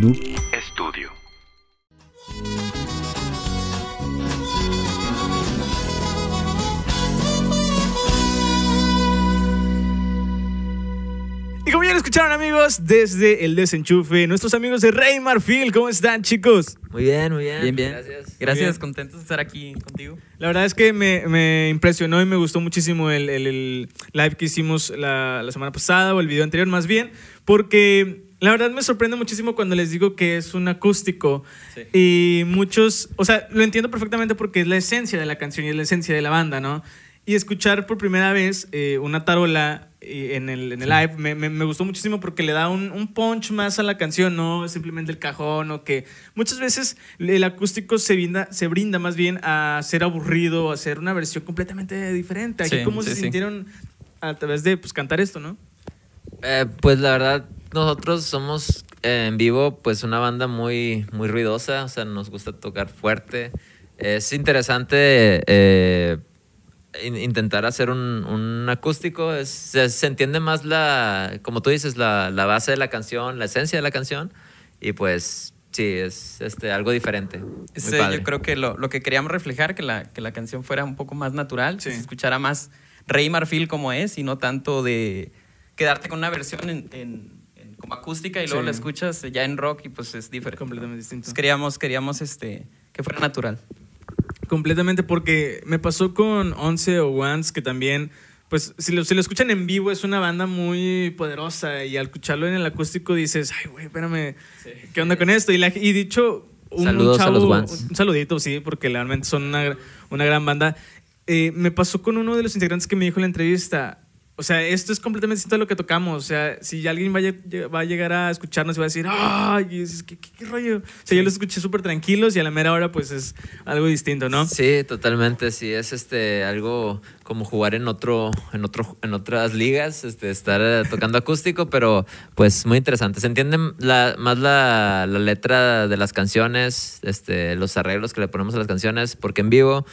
Noob Studio. Y como ya lo escucharon amigos, desde el desenchufe, nuestros amigos de Rey Marfil, ¿cómo están chicos? Muy bien, muy bien. Bien, bien. Gracias. Gracias, bien. contentos de estar aquí contigo. La verdad es que me, me impresionó y me gustó muchísimo el, el- el live que hicimos la, la semana pasada o el video anterior más bien, porque la verdad me sorprende muchísimo cuando les digo que es un acústico Sí. y muchos, o sea, lo entiendo perfectamente porque es la esencia de la canción y es la esencia de la banda, ¿no? Y escuchar por primera vez eh, una tarola eh, en el, en el live me, me- me gustó muchísimo porque le da un, un punch más a la canción, no simplemente el cajón o que muchas veces el acústico se brinda, se brinda más bien a ser aburrido, a ser una versión completamente diferente. Aquí Sí, cómo se sí, sí. sintieron a través de pues, cantar esto, ¿no? Eh, pues la verdad, nosotros somos eh, en vivo, pues una banda muy, muy ruidosa, o sea, nos gusta tocar fuerte. Es interesante eh, in- intentar hacer un, un acústico, es- se, se entiende más la, como tú dices, la, la base de la canción, la esencia de la canción, y pues sí, es este, algo diferente. Muy padre. yo creo que lo, lo que queríamos reflejar, que la, que la canción fuera un poco más natural, Sí. que se escuchara más Rey Marfil como es y no tanto de quedarte con una versión en, en- en- como acústica y luego Sí. la escuchas ya en rock y pues es diferente. Completamente distinto. Entonces queríamos, queríamos este, que fuera natural. Completamente, porque me pasó con Once o Once, que también, pues, si lo, si lo escuchan en vivo, es una banda muy poderosa y al escucharlo en el acústico dices, ay, güey, espérame, ¿qué onda con esto? Y, la- y dicho, un, Saludos un a los chavo- Once. un saludito, sí, porque realmente son una, una gran banda. Eh, me pasó con uno de los integrantes que me dijo en la entrevista, o sea, esto es completamente distinto a lo que tocamos. O sea, si alguien va a, lle- va a llegar a escucharnos y va a decir, ¡ay! y dices, ¿qué, qué, qué rollo? O sea, yo los escuché súper tranquilos y a la mera hora, pues es algo distinto, ¿no? Sí, totalmente. Sí, es este algo como jugar en otro, en otro, en otras ligas, este, estar eh, tocando acústico, pero pues muy interesante. Se entiende la, más la, la letra de las canciones, este, los arreglos que le ponemos a las canciones, porque en vivo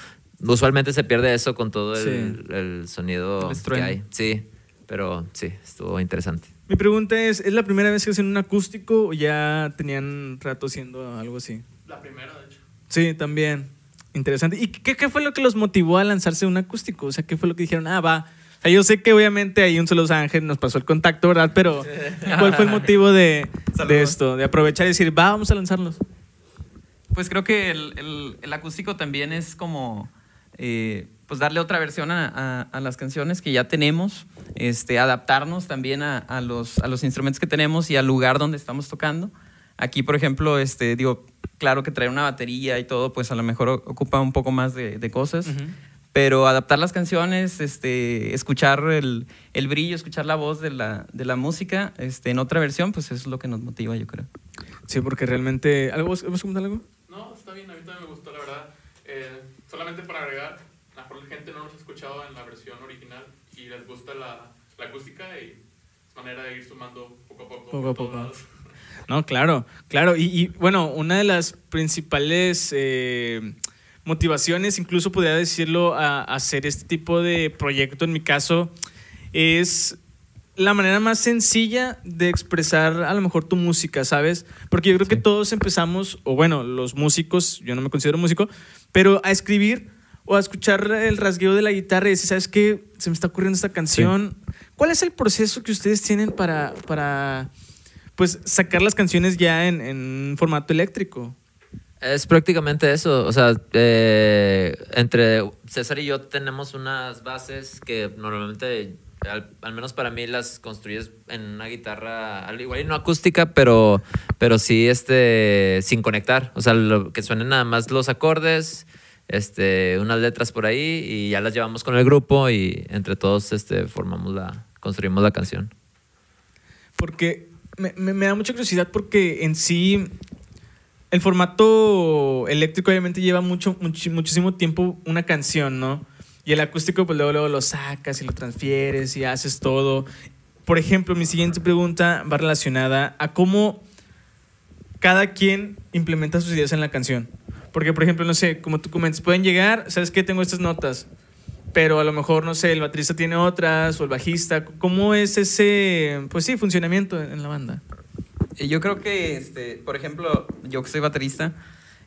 usualmente se pierde eso con todo el, el sonido El que hay. Sí, pero sí, estuvo interesante. Mi pregunta es, ¿es la primera vez que hacen un acústico o ya tenían rato haciendo algo así? La primera, de hecho. Sí, también. Interesante. ¿Y qué, qué fue lo que los motivó a lanzarse un acústico? O sea, ¿qué fue lo que dijeron? Ah, va. O sea, yo sé que obviamente ahí un solo Ángel nos pasó el contacto, ¿verdad? Pero ¿cuál fue el motivo de, de esto? De aprovechar y decir, va, vamos a lanzarlos. Pues creo que el, el- el acústico también es como eh, pues darle otra versión a, a- a las canciones que ya tenemos, este, adaptarnos también a, a los, a los instrumentos que tenemos y al lugar donde estamos tocando. Aquí, por ejemplo, este, digo, claro que traer una batería y todo, pues a lo mejor ocupa un poco más de, de cosas. Pero adaptar las canciones, este, escuchar el, el brillo, escuchar la voz de la, de la música este, en otra versión, pues eso es lo que nos motiva, yo creo. Sí, porque realmente... ¿Algo, ¿Vas a comentar algo? No, está bien, a mí también me gustó, la verdad. Solamente para agregar, a lo mejor la gente no nos ha escuchado en la versión original y les gusta la, la acústica y es manera de ir sumando poco a poco. Poco a poco. lados. No, claro, claro. Y, y, bueno, una de las principales eh, motivaciones, incluso podría decirlo, a, a hacer este tipo de proyecto, en mi caso, es la manera más sencilla de expresar a lo mejor tu música, ¿sabes? Porque yo creo que todos empezamos, o bueno, los músicos, yo no me considero músico, pero a escribir o a escuchar el rasgueo de la guitarra y decir, ¿sabes qué? Se me está ocurriendo esta canción. ¿Cuál es el proceso que ustedes tienen para, para pues, sacar las canciones ya en, en formato eléctrico? Es prácticamente eso. O sea, eh, entre César y yo tenemos unas bases que normalmente, al, menos para mí, las construyes en una guitarra, al igual y no acústica, pero, pero sí este, sin conectar. O sea, lo, que suenen nada más los acordes, este, unas letras por ahí y ya las llevamos con el grupo y entre todos este, formamos la, construimos la canción. Porque me, me- da mucha curiosidad porque en sí el formato eléctrico obviamente lleva mucho, muchísimo tiempo una canción, ¿no? Y el acústico pues luego, luego lo sacas y lo transfieres y haces todo. Por ejemplo, mi siguiente pregunta va relacionada a cómo cada quien implementa sus ideas en la canción. Porque, por ejemplo, no sé, como tú comentas, pueden llegar, ¿sabes qué? Tengo estas notas, pero a lo mejor, no sé, el baterista tiene otras o el bajista. ¿Cómo es ese, pues sí, funcionamiento en la banda? Eh, Yo creo que, este, por ejemplo, yo que soy baterista,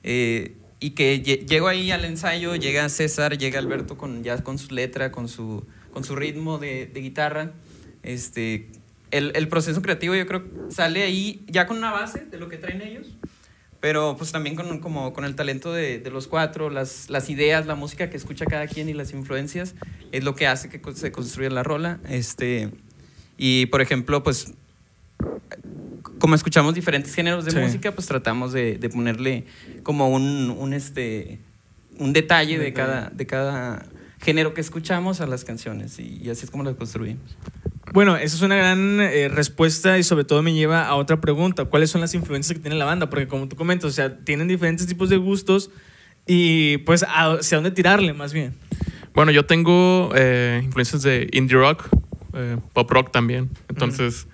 eh, y que lle- llego ahí al ensayo, llega César, llega Alberto con, ya con su letra, con su, con su ritmo de, de guitarra. Este, el, el proceso creativo yo creo sale ahí ya con una base de lo que traen ellos, pero pues también con, como, con el talento de, de los cuatro, las, las ideas, la música que escucha cada quien y las influencias es lo que hace que se construya la rola. Este, y por ejemplo, pues como escuchamos diferentes géneros de Sí. música, pues tratamos de, de ponerle como un, un, este, un detalle de cada, de cada género que escuchamos a las canciones y, y así es como las construimos. Bueno, esa es una gran eh, respuesta y sobre todo me lleva a otra pregunta. ¿Cuáles son las influencias que tiene la banda? Porque como tú comentas, o sea, tienen diferentes tipos de gustos y pues hacia dónde tirarle más bien. Bueno, yo tengo eh, influencias de indie rock, eh, pop rock también. Entonces,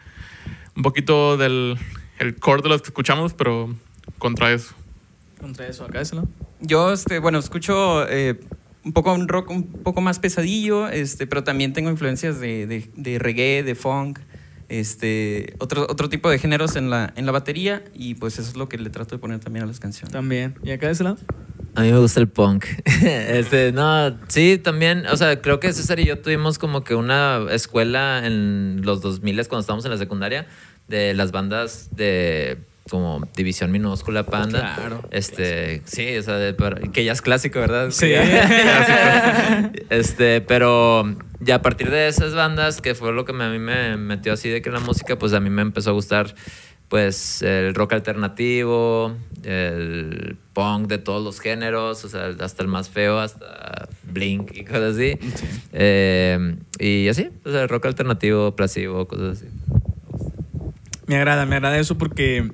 un poquito del el core de los que escuchamos, pero contra eso. Contra eso, acá ¿no? Yo, este, bueno, escucho eh, un poco un rock un poco más pesadillo, este, pero también tengo influencias de, de, de reggae, de funk, este, otro, otro tipo de géneros en la, en la batería y pues eso es lo que le trato de poner también a las canciones. También. ¿Y acá de ese lado? A mí me gusta el punk. este, no, sí, también, o sea, creo que César y yo tuvimos como que una escuela en los 2000 cuando estábamos en la secundaria de las bandas de como División Minúscula, Panda. Claro, Este, sí, o sea, de- pero- que ya es clásico, ¿verdad? Sí. Este, pero ya a partir de esas bandas, que fue lo que me- a mí me metió así de que la música, pues a mí me empezó a gustar pues el rock alternativo, el punk de todos los géneros, o sea, hasta el más feo, hasta Blink y cosas así. Eh, y así, o sea, el rock alternativo, plasivo, cosas así. Me agrada, me agrada eso porque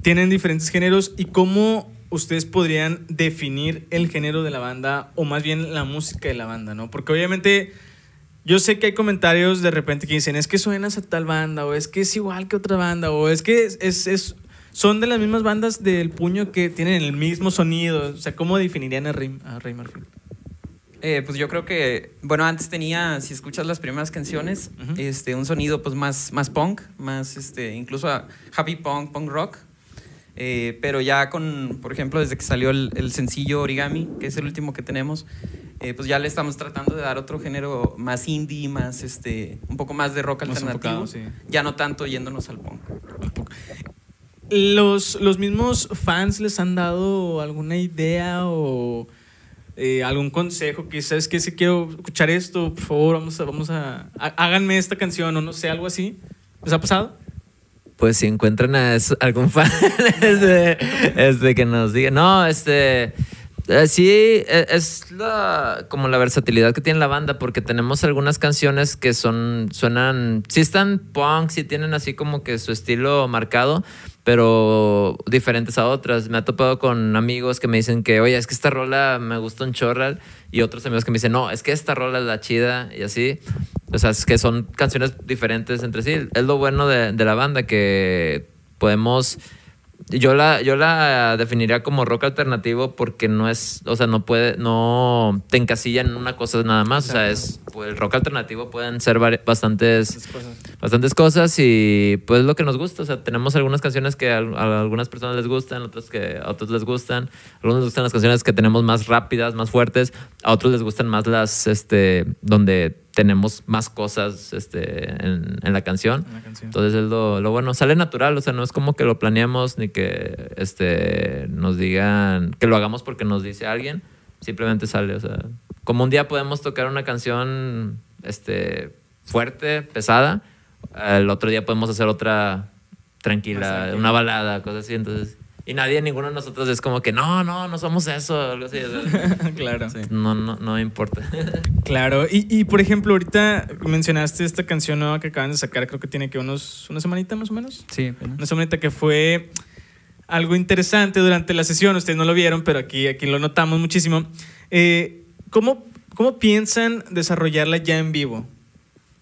tienen diferentes géneros y cómo ustedes podrían definir el género de la banda o más bien la música de la banda, ¿no? Porque obviamente yo sé que hay comentarios de repente que dicen, es que suenas a tal banda o es que es igual que otra banda o es que es, es- es- son de las mismas bandas del puño que tienen el mismo sonido. O sea, ¿cómo definirían a Rey, a Marfil? Eh, pues yo creo que, bueno, antes tenía, si escuchas las primeras canciones, este, un sonido pues más, más punk, más, este, incluso a- happy punk, punk rock. Eh, pero ya con, por ejemplo, desde que salió el, el sencillo Origami, que es el último que tenemos, eh, pues ya le estamos tratando de dar otro género más indie, más, este, un poco más de rock Más alternativo. enfocado, sí. Ya no tanto yéndonos al punk. ¿Los, ¿Los mismos fans les han dado alguna idea o eh, algún consejo? Que sabes que si quiero escuchar esto, por favor, vamos a, vamos a, há- háganme esta canción o no sé, algo así. ¿Les ha pasado? Pues si encuentran a algún fan este, este, que nos diga. No, este. Eh, sí, e- es la, como la versatilidad que tiene la banda, porque tenemos algunas canciones que son, suenan, sí están punk, sí tienen así como que su estilo marcado, pero diferentes a otras. Me ha topado con amigos que me dicen que, oye, es que esta rola me gusta un chorral, y otros amigos que me dicen, no, es que esta rola es la chida, y así. O sea, es que son canciones diferentes entre sí. Es lo bueno de, de la banda, que podemos... Yo la, yo la definiría como rock alternativo porque no es, o sea, no puede, no te encasilla en una cosa nada más. O sea, es, pues, el rock alternativo pueden ser bastantes, bastantes cosas y pues lo que nos gusta. O sea, tenemos algunas canciones que a, a algunas personas les gustan, otras que a otros les gustan. A algunos les gustan las canciones que tenemos más rápidas, más fuertes. A otros les gustan más las, este, donde tenemos más cosas, este, en, en la canción. En la canción. Entonces es lo, lo bueno. Sale natural, o sea, no es como que lo planeamos ni que este, nos digan que lo hagamos porque nos dice alguien. Simplemente sale, o sea, como un día podemos tocar una canción este, fuerte, pesada, el otro día podemos hacer otra tranquila. una balada, cosas así. Entonces, y nadie, ninguno de nosotros es como que no, no, no somos eso, algo así. claro. no, no, no importa. Claro. Y, y, por ejemplo, ahorita mencionaste esta canción nueva que acaban de sacar, creo que tiene que unos, una semanita más o menos. Sí, Una semanita que fue algo interesante durante la sesión. Ustedes no lo vieron, pero aquí, aquí lo notamos muchísimo. Eh, ¿cómo, ¿Cómo piensan desarrollarla ya en vivo?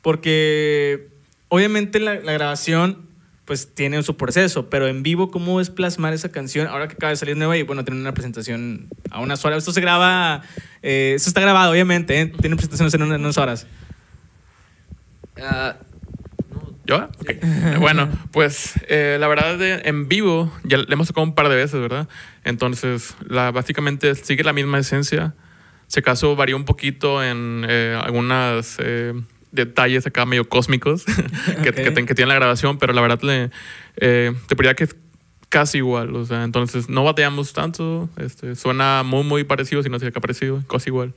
Porque obviamente la, la grabación pues tiene su proceso, pero en vivo, ¿cómo es plasmar esa canción ahora que acaba de salir nueva y bueno, tiene una presentación a unas horas? Esto se graba, eh, esto está grabado, obviamente, ¿eh? tiene presentaciones en unas, horas. Ah, no, ¿Yo? Ok. bueno, pues eh, la verdad de- en vivo ya le hemos tocado un par de veces, ¿verdad? Entonces, la, básicamente sigue la misma esencia. Si acaso varió un poquito en eh, algunos detalles acá medio cósmicos que, Ok. que, ten- que tiene la grabación, pero la verdad le, eh, te diría que es casi igual. O sea, entonces no batallamos tanto. Este, suena muy, muy parecido, si no es que parecido, casi igual.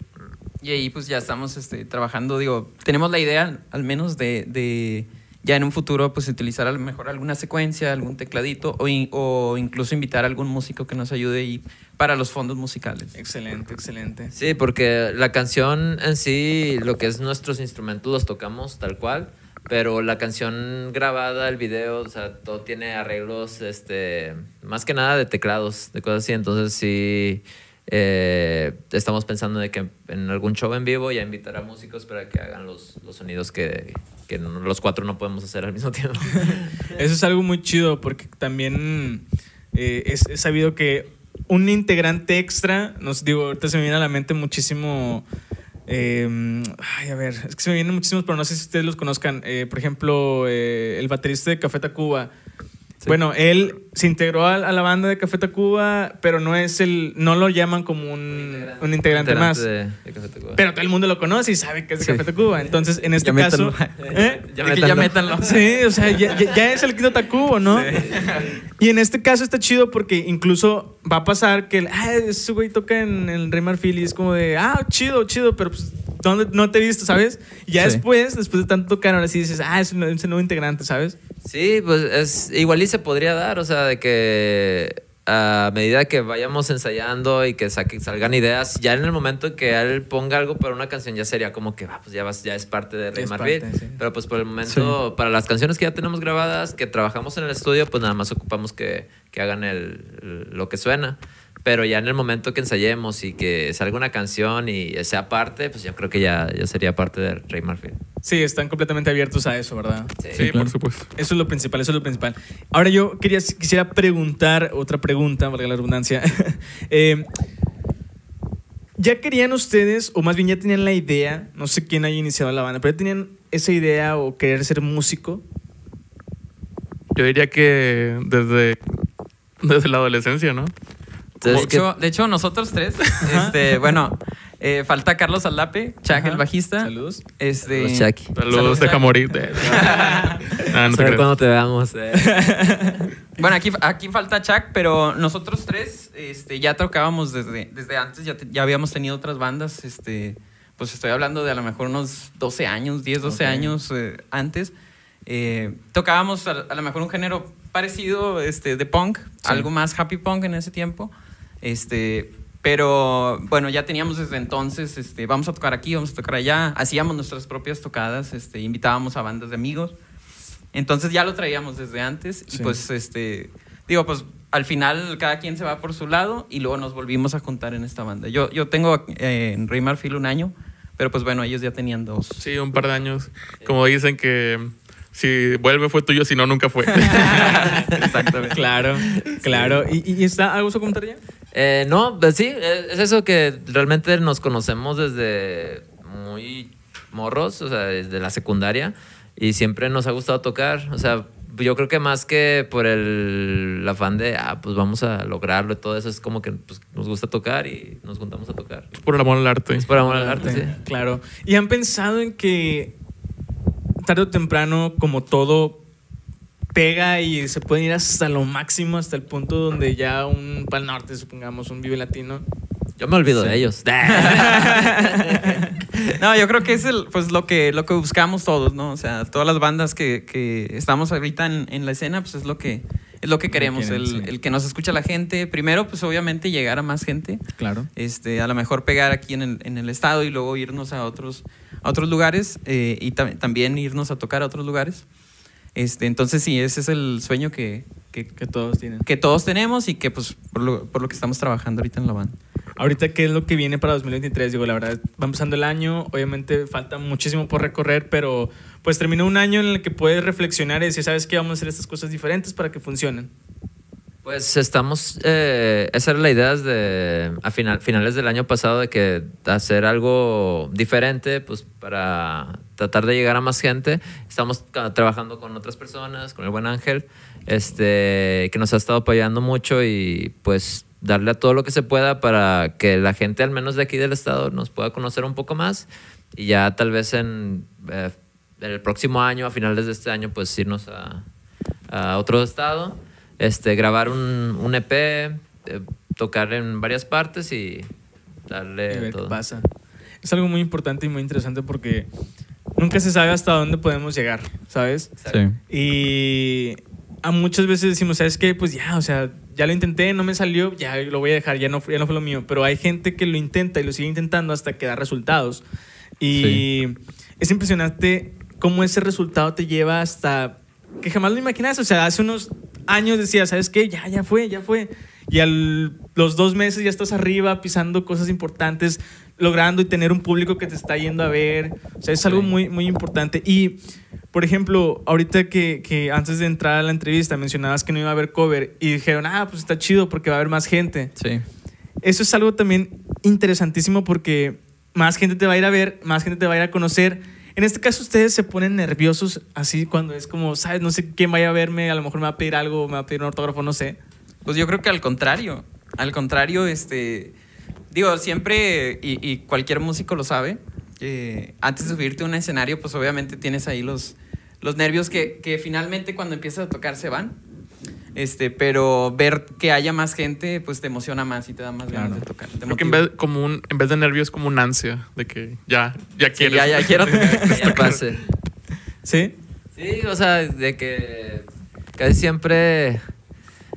Y ahí pues ya estamos este, trabajando, digo, tenemos la idea al menos de, de ya en un futuro pues utilizar a lo mejor alguna secuencia, algún tecladito o, in- o incluso invitar a algún músico que nos ayude ahí para los fondos musicales. Excelente, excelente. Sí, porque la canción en sí, lo que es nuestros instrumentos los tocamos tal cual, pero la canción grabada, el video, o sea, todo tiene arreglos, este, más que nada de teclados, de cosas así. Entonces sí, eh, estamos pensando de que en algún show en vivo ya invitar a músicos para que hagan los, los sonidos que, que los cuatro no podemos hacer al mismo tiempo. Eso es algo muy chido porque también eh, es, es sabido que un integrante extra, nos digo, ahorita se me viene a la mente muchísimo. eh, ay, a ver, es que se me vienen muchísimos, pero no sé si ustedes los conozcan. Eh, por ejemplo, eh, el baterista de Café Tacuba. Bueno, él se integró a, a la banda de Café Tacuba, pero no es el, no lo llaman como un, un integrante, más. de- de Café Tacuba. Pero todo el mundo lo conoce y sabe que es de Sí. Café Tacuba. Entonces, en este Ya caso. métanlo. ¿eh? Ya métanlo. ya métanlo. Sí, o sea, ya, ya- ya es el Quito Tacubo, ¿no? Y en este caso está chido porque incluso va a pasar que, ah, ese güey toca en el Rey Marfil y es como de, ah, chido, chido, pero pues, ¿dónde no te he visto, sabes? Y ya Sí. después, después de tanto tocar, ahora sí dices, ah, es un, es un nuevo integrante, ¿sabes? Sí, pues es igual y se podría dar, o sea, de que a medida que vayamos ensayando y que saque- salgan ideas, ya en el momento en que él ponga algo para una canción ya sería como que, ah, pues ya, vas, ya es parte de Rey sí. Pero pues por el momento, para las canciones que ya tenemos grabadas, que trabajamos en el estudio, pues nada más ocupamos que, que hagan el, el- lo que suena. Pero ya en el momento que ensayemos y que salga una canción y sea parte, pues yo creo que ya, ya sería parte de Rey Marfil. Sí, están completamente abiertos a eso, ¿verdad? Sí, por supuesto. Eso es lo principal, eso es lo principal. Ahora yo quería, quisiera preguntar, otra pregunta, valga la redundancia. Eh, ¿Ya querían ustedes, o más bien ya tenían la idea, no sé quién haya iniciado la banda, pero ya tenían esa idea o querer ser músico? Yo diría que desde, desde la adolescencia, ¿no? De que- hecho, de hecho, nosotros tres, este, bueno, eh, falta Carlos Aldape, Chuck, Ajá. el bajista. Saludos. Este, Saludos, Chucky. Saludos, deja Chuck. morir. Ah, no te cuando te veamos. eh. Bueno, aquí, aquí falta Chuck, pero nosotros tres este, ya tocábamos desde, desde antes, ya, te- ya habíamos tenido otras bandas, este, pues estoy hablando de a lo mejor unos 12 años, 10, 12 Ok. años eh, antes. Eh, tocábamos a, a lo mejor un género parecido este, de punk, algo más happy punk en ese tiempo. Este, pero bueno, ya teníamos desde entonces, este, vamos a tocar aquí, vamos a tocar allá, hacíamos nuestras propias tocadas, este, invitábamos a bandas de amigos. Entonces ya lo traíamos desde antes y Sí. pues este digo pues al final cada quien se va por su lado y luego nos volvimos a juntar en esta banda. Yo yo tengo eh, en Rey Marfil un año, pero pues bueno, ellos ya tenían dos. Sí, un par de años. Como dicen que si vuelve fue tuyo, si no, nunca fue. Exactamente. Claro, claro. ¿Y, y está algo a comentar ya? Eh, no, pues sí, eh, es eso que realmente nos conocemos desde muy morros, o sea, desde la secundaria, y siempre nos ha gustado tocar, o sea, yo creo que más que por el, el afán de, ah, pues vamos a lograrlo y todo eso, es como que pues, nos gusta tocar y nos juntamos a tocar. Por el amor al arte. Es por amor al arte, sí. Claro. ¿Y han pensado en que tarde o temprano, como todo pega y se pueden ir hasta lo máximo, hasta el punto donde ya un Pal Norte, supongamos, un Vive Latino? Yo me olvido de ellos. No, yo creo que es el, pues lo que, lo que buscamos todos, ¿no? O sea, todas las bandas que, que estamos ahorita en, en la escena, pues es lo que, es lo que queremos. quieren, el, sí. el que nos escucha la gente. Primero, pues obviamente llegar a más gente. Claro. Este, a lo mejor pegar aquí en el, en el estado y luego irnos a otros, a otros lugares eh, y tam- también irnos a tocar a otros lugares. Este, entonces sí, ese es el sueño que, que, Que todos tienen. que todos tenemos y que pues por lo, por lo que estamos trabajando ahorita en la banda. Ahorita, ¿qué es lo que viene para 2023? Digo, la verdad, va empezando el año, obviamente falta muchísimo por recorrer, pero pues terminó un año en el que puedes reflexionar y decir, ¿sabes qué? Vamos a hacer estas cosas diferentes para que funcionen. Pues estamos, eh, esa era la idea desde a final, finales del año pasado de que hacer algo diferente, pues para tratar de llegar a más gente. Estamos trabajando con otras personas, con el buen Ángel, este, que nos ha estado apoyando mucho y pues darle a todo lo que se pueda para que la gente, al menos de aquí del estado, nos pueda conocer un poco más y ya tal vez en, eh, el próximo año, a finales de este año, pues irnos a, a otro estado, este, grabar un, un EP, eh, tocar en varias partes y y darle qué todo. pasa. Es algo muy importante y muy interesante porque nunca se sabe hasta dónde podemos llegar, ¿sabes? Sí. Y a muchas veces decimos, ¿sabes qué? Pues ya, o sea, ya lo intenté, no me salió, ya lo voy a dejar, ya no, ya no fue lo mío. Pero hay gente que lo intenta y lo sigue intentando hasta que da resultados. Y es impresionante cómo ese resultado te lleva hasta que jamás lo imaginas. O sea, hace unos años decías, ¿sabes qué? Ya, ya fue, ya fue. Y a los dos meses ya estás arriba pisando cosas importantes, logrando y tener un público que te está yendo a ver. O sea, es algo muy, muy importante. Y, por ejemplo, ahorita que, que antes de entrar a la entrevista mencionabas que no iba a haber cover y dijeron, ah, pues está chido porque va a haber más gente. Sí. Eso es algo también interesantísimo porque más gente te va a ir a ver, más gente te va a ir a conocer. En este caso, ustedes se ponen nerviosos así cuando es como, ¿sabes? No sé quién vaya a verme, a lo mejor me va a pedir algo, me va a pedir un autógrafo, no sé. Pues yo creo que al contrario. Al contrario, este. Digo, siempre, y, cualquier músico lo sabe, antes de subirte a un escenario, pues obviamente tienes ahí los, los nervios que, que finalmente cuando empiezas a tocar se van. Este, pero ver que haya más gente, pues te emociona más y te da más ganas de tocar. te Creo que en vez, como un, en vez de nervios es como un ansia de que ya, ya Sí, quieres. ya, ya quiero tocar. Ya pase. ¿Sí? Sí, o sea, de que casi siempre,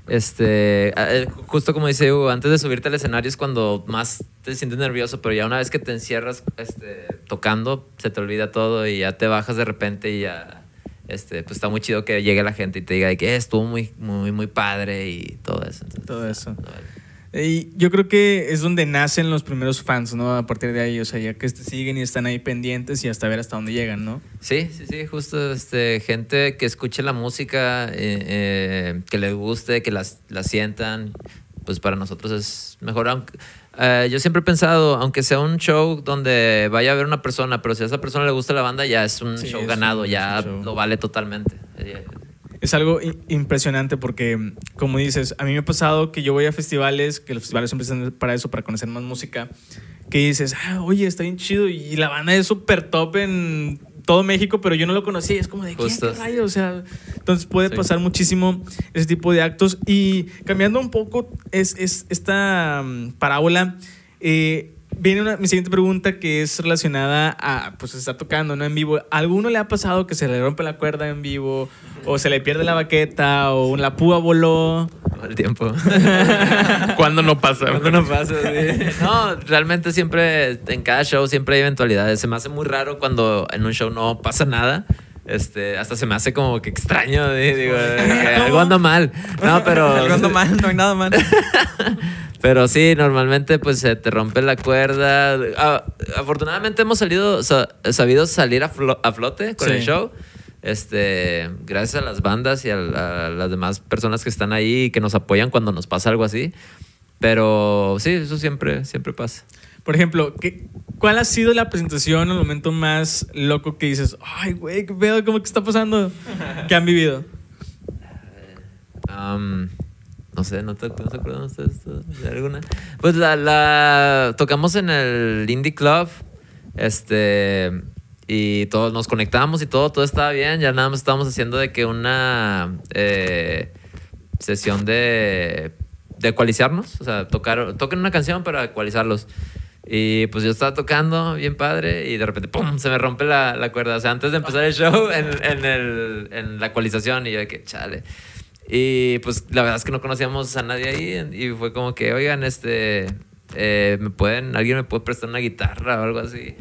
este, eh, justo como dice Hugo, antes de subirte al escenario es cuando más te sientes nervioso, pero ya una vez que te encierras este, tocando, se te olvida todo y ya te bajas de repente y ya, este, pues está muy chido que llegue la gente y te diga de que "Eh, estuvo muy, muy, muy padre y todo eso. Entonces, Todo eso. vale. Y yo creo que es donde nacen los primeros fans, ¿no? A partir de ahí, o sea, ya que te siguen y están ahí pendientes y hasta ver hasta dónde llegan, ¿no? Sí, sí, sí, justo este, gente que escuche la música, eh, eh, que les guste, que las- la sientan, pues para nosotros es mejor. Aunque, eh, yo siempre he pensado, aunque sea un show donde vaya a haber una persona, pero si a esa persona le gusta la banda, ya es un Sí, show es ganado, un- ya show. lo vale totalmente. Es algo impresionante porque, como dices, a mí me ha pasado que yo voy a festivales, que los festivales siempre están para eso, para conocer más música, que dices, ah, oye, está bien chido y la banda es súper top en todo México, pero yo no lo conocí. Es como de, ¿quién, Justo. qué rayo? O sea, entonces puede Sí. pasar muchísimo ese tipo de actos. Y cambiando un poco es, es esta mm, parábola, eh, viene una, mi siguiente pregunta que es relacionada a pues estar tocando ¿no? en vivo. ¿A alguno le ha pasado que se le rompe la cuerda en vivo o se le pierde la baqueta o la púa voló? todo el tiempo. ¿Cuándo no pasa? Cuando no pasa, sí. No, realmente siempre, en cada show siempre hay eventualidades. Se me hace muy raro cuando en un show no pasa nada. Este, hasta se me hace como que extraño, di- digo, que algo anda mal. No, pero... Algo ando mal, no hay nada mal. Pero sí, normalmente pues se te rompe la cuerda. Ah, afortunadamente hemos salido, sa- sabido salir a, flo- a flote con Sí. el show. Este, gracias a las bandas y a, la- a las demás personas que están ahí y que nos apoyan cuando nos pasa algo así. Pero sí, eso siempre, siempre pasa. Por ejemplo, ¿qué, ¿cuál ha sido la presentación o el momento más loco que dices, ay, güey, qué pedo, cómo que está pasando? ¿Qué han vivido? Am, no sé, ¿no, te, no se acuerdan ustedes de alguna? Pues la, la tocamos en el Indie Club. Este. Y todos nos conectamos y todo, todo estaba bien. Ya nada más estábamos haciendo de que una eh, sesión de, de ecualizarnos. O sea, tocar, toquen una canción para ecualizarlos. Y pues yo estaba tocando bien padre y de repente ¡pum! se me rompe la, la cuerda. O sea, antes de empezar el show en, en, el, en la ecualización y yo de que chale. Y pues la verdad es que no conocíamos a nadie ahí y fue como que, oigan, este, eh, ¿me pueden, alguien me puede prestar una guitarra o algo así?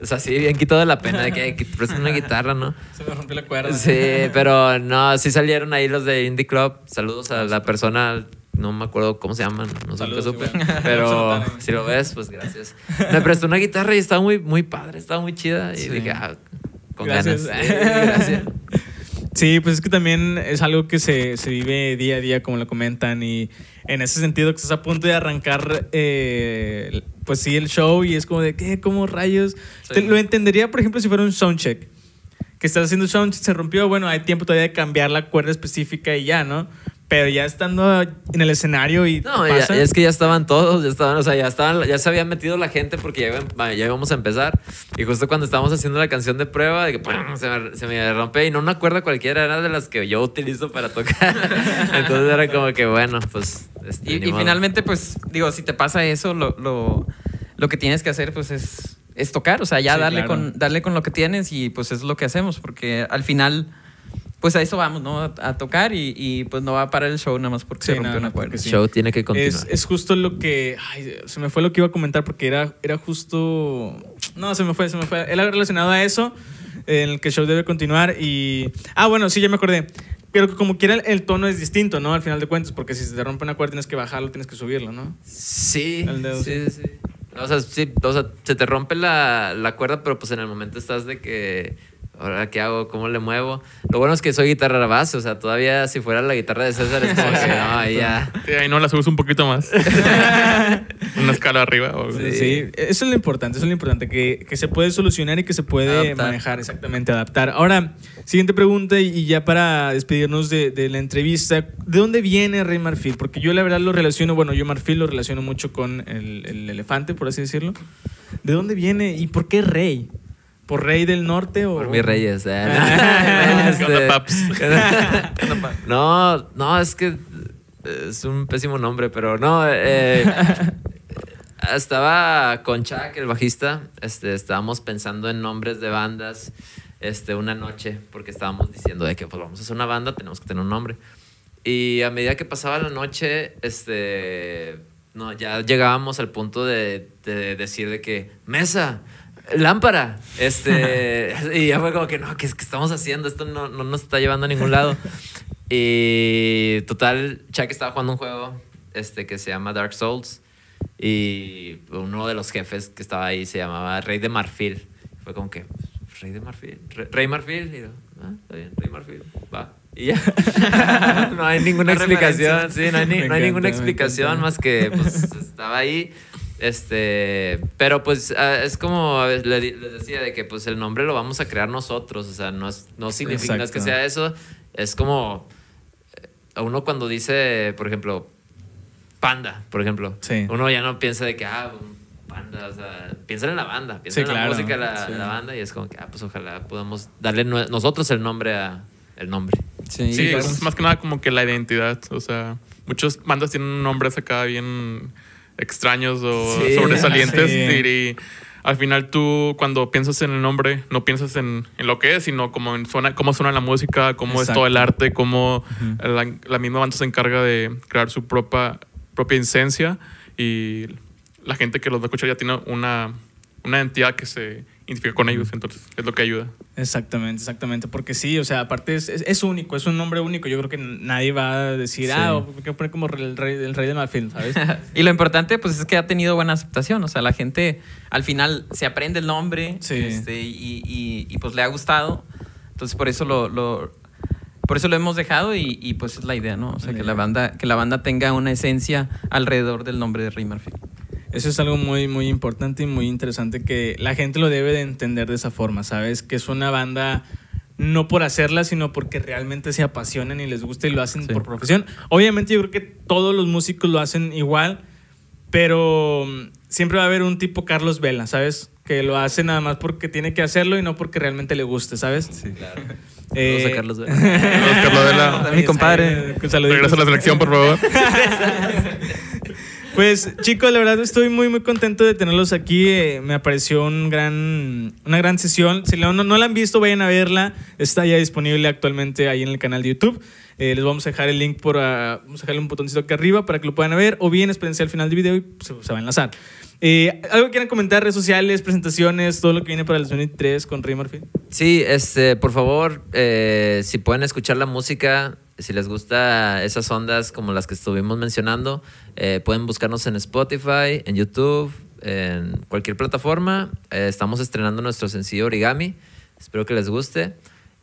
O sea, sí, bien quitado la pena de que, "Ay, que te presten una guitarra, ¿no? Se me rompió la cuerda. Sí, pero no, sí salieron ahí los de Indie Club. Saludos a la persona, no me acuerdo cómo se llaman, no sé qué Saludos, supe. igual. Pero si lo ves, pues gracias. Me prestó una guitarra y estaba muy, muy padre, estaba muy chida. Y Sí. dije, ah, con Gracias. ganas. Sí, gracias. Sí, pues es que también es algo que se, se vive día a día, como lo comentan, y en ese sentido que estás a punto de arrancar, eh, pues sí, el show y es como de, ¿qué? ¿Cómo rayos? Sí. Te- lo entendería, por ejemplo, si fuera un soundcheck. Que estás haciendo soundcheck, se rompió, bueno, hay tiempo todavía de cambiar la cuerda específica y ya, ¿no? Pero ya estando en el escenario y No, ya- es que ya estaban todos, ya estaban, o sea, ya estaban, ya se habían metido la gente porque ya, iban- ya íbamos a empezar. Y justo cuando estábamos haciendo la canción de prueba, de que ¡pum! se, me, se me rompe y no una cuerda cualquiera, era de las que yo utilizo para tocar. Entonces era como que bueno, pues. este, Y, y finalmente, pues, digo, si te pasa eso, lo, lo, lo que tienes que hacer, pues, es, es tocar. O sea, ya Sí, darle, claro. con, darle con lo que tienes y, pues, es lo que hacemos. Porque al final, pues, a eso vamos, ¿no? A, a tocar y, y, pues, no va a parar el show nada más porque Sí, se rompió nada una cuerda. El sí. show tiene que continuar. Es, es justo lo que. Ay, se me fue lo que iba a comentar porque era, era justo. No, se me fue, se me fue. Era relacionado a eso, en el que el show debe continuar. Y. Ah, bueno, sí, ya me acordé. Pero que como quiera, el, el tono es distinto, ¿no? Al final de cuentas, porque si se te rompe una cuerda tienes que bajarlo, tienes que subirlo, ¿no? Sí, El dedo, sí, sí. O sea, sí, o sea, se te rompe la, la cuerda, pero pues en el momento estás de que, ahora qué hago, cómo le muevo. Lo bueno es que soy guitarra base, o sea, todavía si fuera la guitarra de César es como que, no, ahí ya. Sí, ahí no la subes un poquito más. Una escala arriba. o- Sí. Sí, eso es lo importante, eso es lo importante, que, que se puede solucionar y que se puede Adaptar. manejar, exactamente, adaptar. Ahora, siguiente pregunta y ya para despedirnos de, de la entrevista, ¿de dónde viene Rey Marfil? Porque yo la verdad lo relaciono, bueno, yo Marfil lo relaciono mucho con el, el elefante, por así decirlo. ¿De dónde viene y por qué Rey? ¿Por Rey del Norte o...? Por mis reyes. eh. ¿Qué onda, paps? no, no, es que es un pésimo nombre, pero no. eh, estaba con Chuck, el bajista. Este, estábamos pensando en nombres de bandas este, una noche, porque estábamos diciendo de que pues, vamos a hacer una banda, tenemos que tener un nombre. Y a medida que pasaba la noche, este, no, ya llegábamos al punto de, de decir de que, mesa, lámpara, este, y ya fue como que, no, ¿qué, es que estamos haciendo? Esto no, no nos está llevando a ningún lado. Y total, Chuck estaba jugando un juego este, que se llama Dark Souls. Y uno de los jefes que estaba ahí se llamaba Rey de Marfil. Fue como que, Rey de Marfil, Re- Rey Marfil. Y yo, ah, está bien, Rey Marfil, va. Y ya. no hay ninguna Una explicación. Sí, no hay, ni- no hay ninguna explicación más que pues estaba ahí. Este, pero pues ah, es como les decía de que pues el nombre lo vamos a crear nosotros, o sea, no es, no significa no es que sea eso, es como eh, a uno cuando dice, por ejemplo, panda, por ejemplo, Sí. uno ya no piensa de que ah, panda, o sea, piensa en la banda, piensa Sí, en la claro, música de la, sí. de la banda y es como que ah, pues ojalá podamos darle nosotros el nombre a el nombre. Sí, Sí, es más que nada como que la identidad. O sea, muchos bandas tienen nombres acá bien extraños o Sí, sobresalientes. sí. Y, y al final tú, cuando piensas en el nombre, no piensas en, en lo que es, sino como en suena, cómo suena la música, cómo es todo el arte, cómo la, la misma banda se encarga de crear su propia, propia esencia. Y la gente que los va a escuchar ya tiene una, una entidad que se identifica con ellos. Entonces, es lo que ayuda. Exactamente, exactamente, porque sí, o sea, aparte es, es, es único, es un nombre único, yo creo que nadie va a decir, Sí. ah, ¿por qué poner como el rey, el rey de Marfil, ¿sabes? Y lo importante, pues, es que ha tenido buena aceptación. O sea, la gente al final se aprende el nombre Sí. este, y, y- y, pues le ha gustado. Entonces, por eso lo, lo- por eso lo hemos dejado y, y, pues es la idea, ¿no? O sea, que la, banda, que la banda tenga una esencia alrededor del nombre de Rey Marfil. Eso es algo muy, muy importante y muy interesante que la gente lo debe de entender de esa forma, ¿sabes? Que es una banda no por hacerla, sino porque realmente se apasionan y les gusta y lo hacen Sí. por profesión. Obviamente yo creo que todos los músicos lo hacen igual, pero mm, siempre va a haber un tipo Carlos Vela, ¿sabes? Que lo hace nada más porque tiene que hacerlo y no porque realmente le guste, ¿sabes? Sí, Claro. Saludos a Carlos Vela. Saludos, Carlos Vela. Mi compadre. Un saludito. Regresa a la selección, por favor. Pues chicos, la verdad estoy muy muy contento de tenerlos aquí. Eh, me pareció un gran, una gran sesión. Si no, no la han visto, vayan a verla. Está ya disponible actualmente ahí en el canal de YouTube. Eh, les vamos a dejar el link por... ah, vamos a dejarle un botoncito aquí arriba para que lo puedan ver. O bien espérense al final del video y se, va a enlazar. Eh, ¿Algo que quieran comentar? Redes sociales, presentaciones, todo lo que viene para el 2023 con Rey Murphy. Sí, este, por favor, si pueden escuchar la música, si les gusta esas ondas como las que estuvimos mencionando, eh, pueden buscarnos en Spotify, en YouTube, en cualquier plataforma. Eh, estamos estrenando nuestro sencillo Origami. Espero que les guste.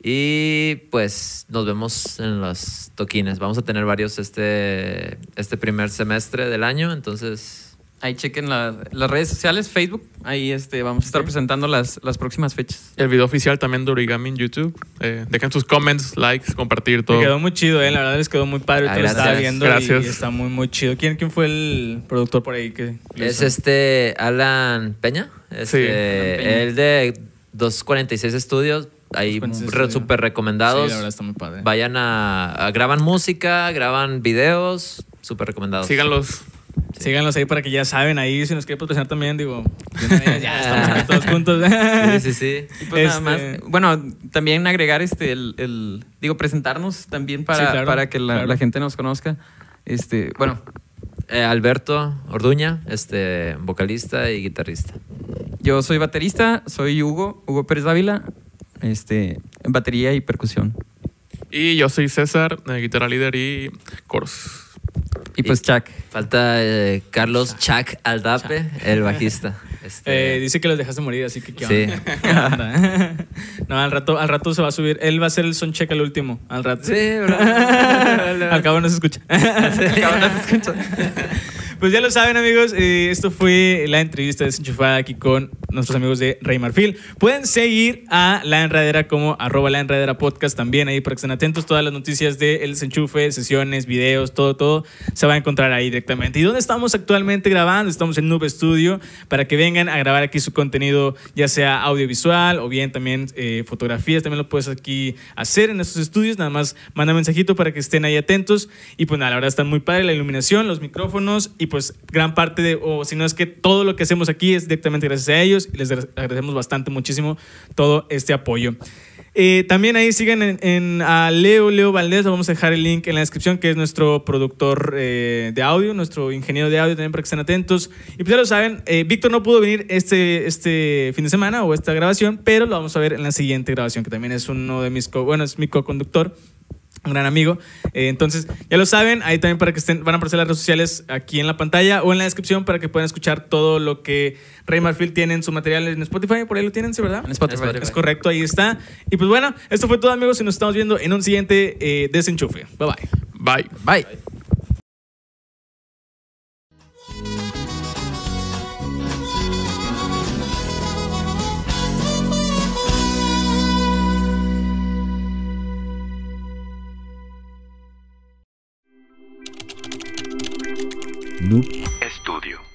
Y pues nos vemos en los toquines. Vamos a tener varios este, este primer semestre del año, entonces Ahí chequen la- las redes sociales, Facebook. Ahí este, vamos a estar presentando las, las próximas fechas. El video oficial también de Origami en YouTube. Eh, dejen sus comments, likes, compartir todo. Me quedó muy chido, eh. La verdad les quedó muy padre. Ah, Ahorita lo estaba gracias. viendo Gracias. y está muy, muy chido. ¿Quién, quién fue el productor por ahí que es hizo? este Alan Peña. Este, Alan Peña. El de 246 Estudios. Ahí 246 re- Estudios. súper recomendados. Sí, la verdad está muy padre. Vayan a, a- Graban música, graban videos. Súper recomendados. Síganlos. Síganlos ahí para que ya saben. Ahí si nos quieren patrocinar también, digo, vez, ya estamos aquí todos juntos. Sí, sí, sí. Y pues nada más. Este- Bueno, también agregar este el, el- digo, presentarnos también para, Sí, claro, para que la, claro. la gente nos conozca. Este, bueno, Eh, Alberto Orduña, este, vocalista y guitarrista. yo soy baterista, soy Hugo, Hugo Pérez Dávila, este, en batería y percusión. Y yo soy César, eh, guitarra líder y coros. Y pues Chuck. Falta eh, Carlos Chac Aldape, el bajista. Este, Eh, dice que los dejaste morir, así que qué Sí. onda. ¿Qué onda? no, al rato, al rato se va a subir. Él va a hacer el son check al último. Al rato. Sí, bro. al cabo no se escucha. Pues ya lo saben, amigos. eh, esto fue la entrevista desenchufada aquí con nuestros amigos de Rey Marfil. Pueden seguir a La Enredera como arroba La Enredera Podcast también ahí para que estén atentos. Todas las noticias de El Desenchufe, sesiones, videos, todo, todo se va a encontrar ahí directamente. ¿Y dónde estamos actualmente grabando? Estamos en Nube Studio para que vengan a grabar aquí su contenido, ya sea audiovisual o bien también eh, fotografías. También lo puedes aquí hacer en estos estudios. Nada más manda mensajito para que estén ahí atentos. Y pues nada, la verdad está muy padre la iluminación, los micrófonos y pues gran parte de, o si no es que todo lo que hacemos aquí es directamente gracias a ellos y les agradecemos bastante muchísimo todo este apoyo. Eh, también ahí sigan en, en- a Leo, Leo Valdés, vamos a dejar el link en la descripción, que es nuestro productor eh, de audio, nuestro ingeniero de audio también para que estén atentos. Y pues ya lo saben, eh, Víctor no pudo venir este, este fin de semana o esta grabación, pero lo vamos a ver en la siguiente grabación, que también es uno de mis, co bueno, es mi co-conductor un gran amigo. Eh, entonces, ya lo saben, ahí también para que estén, van a aparecer las redes sociales aquí en la pantalla o en la descripción para que puedan escuchar todo lo que Ray Marfield tiene en su material en Spotify. Por ahí lo tienen, ¿sí, verdad? En Spotify. Es correcto, ahí está. Y pues bueno, esto fue todo, amigos, y nos estamos viendo en un siguiente eh, desenchufe. Bye bye. Bye. Bye. estudio.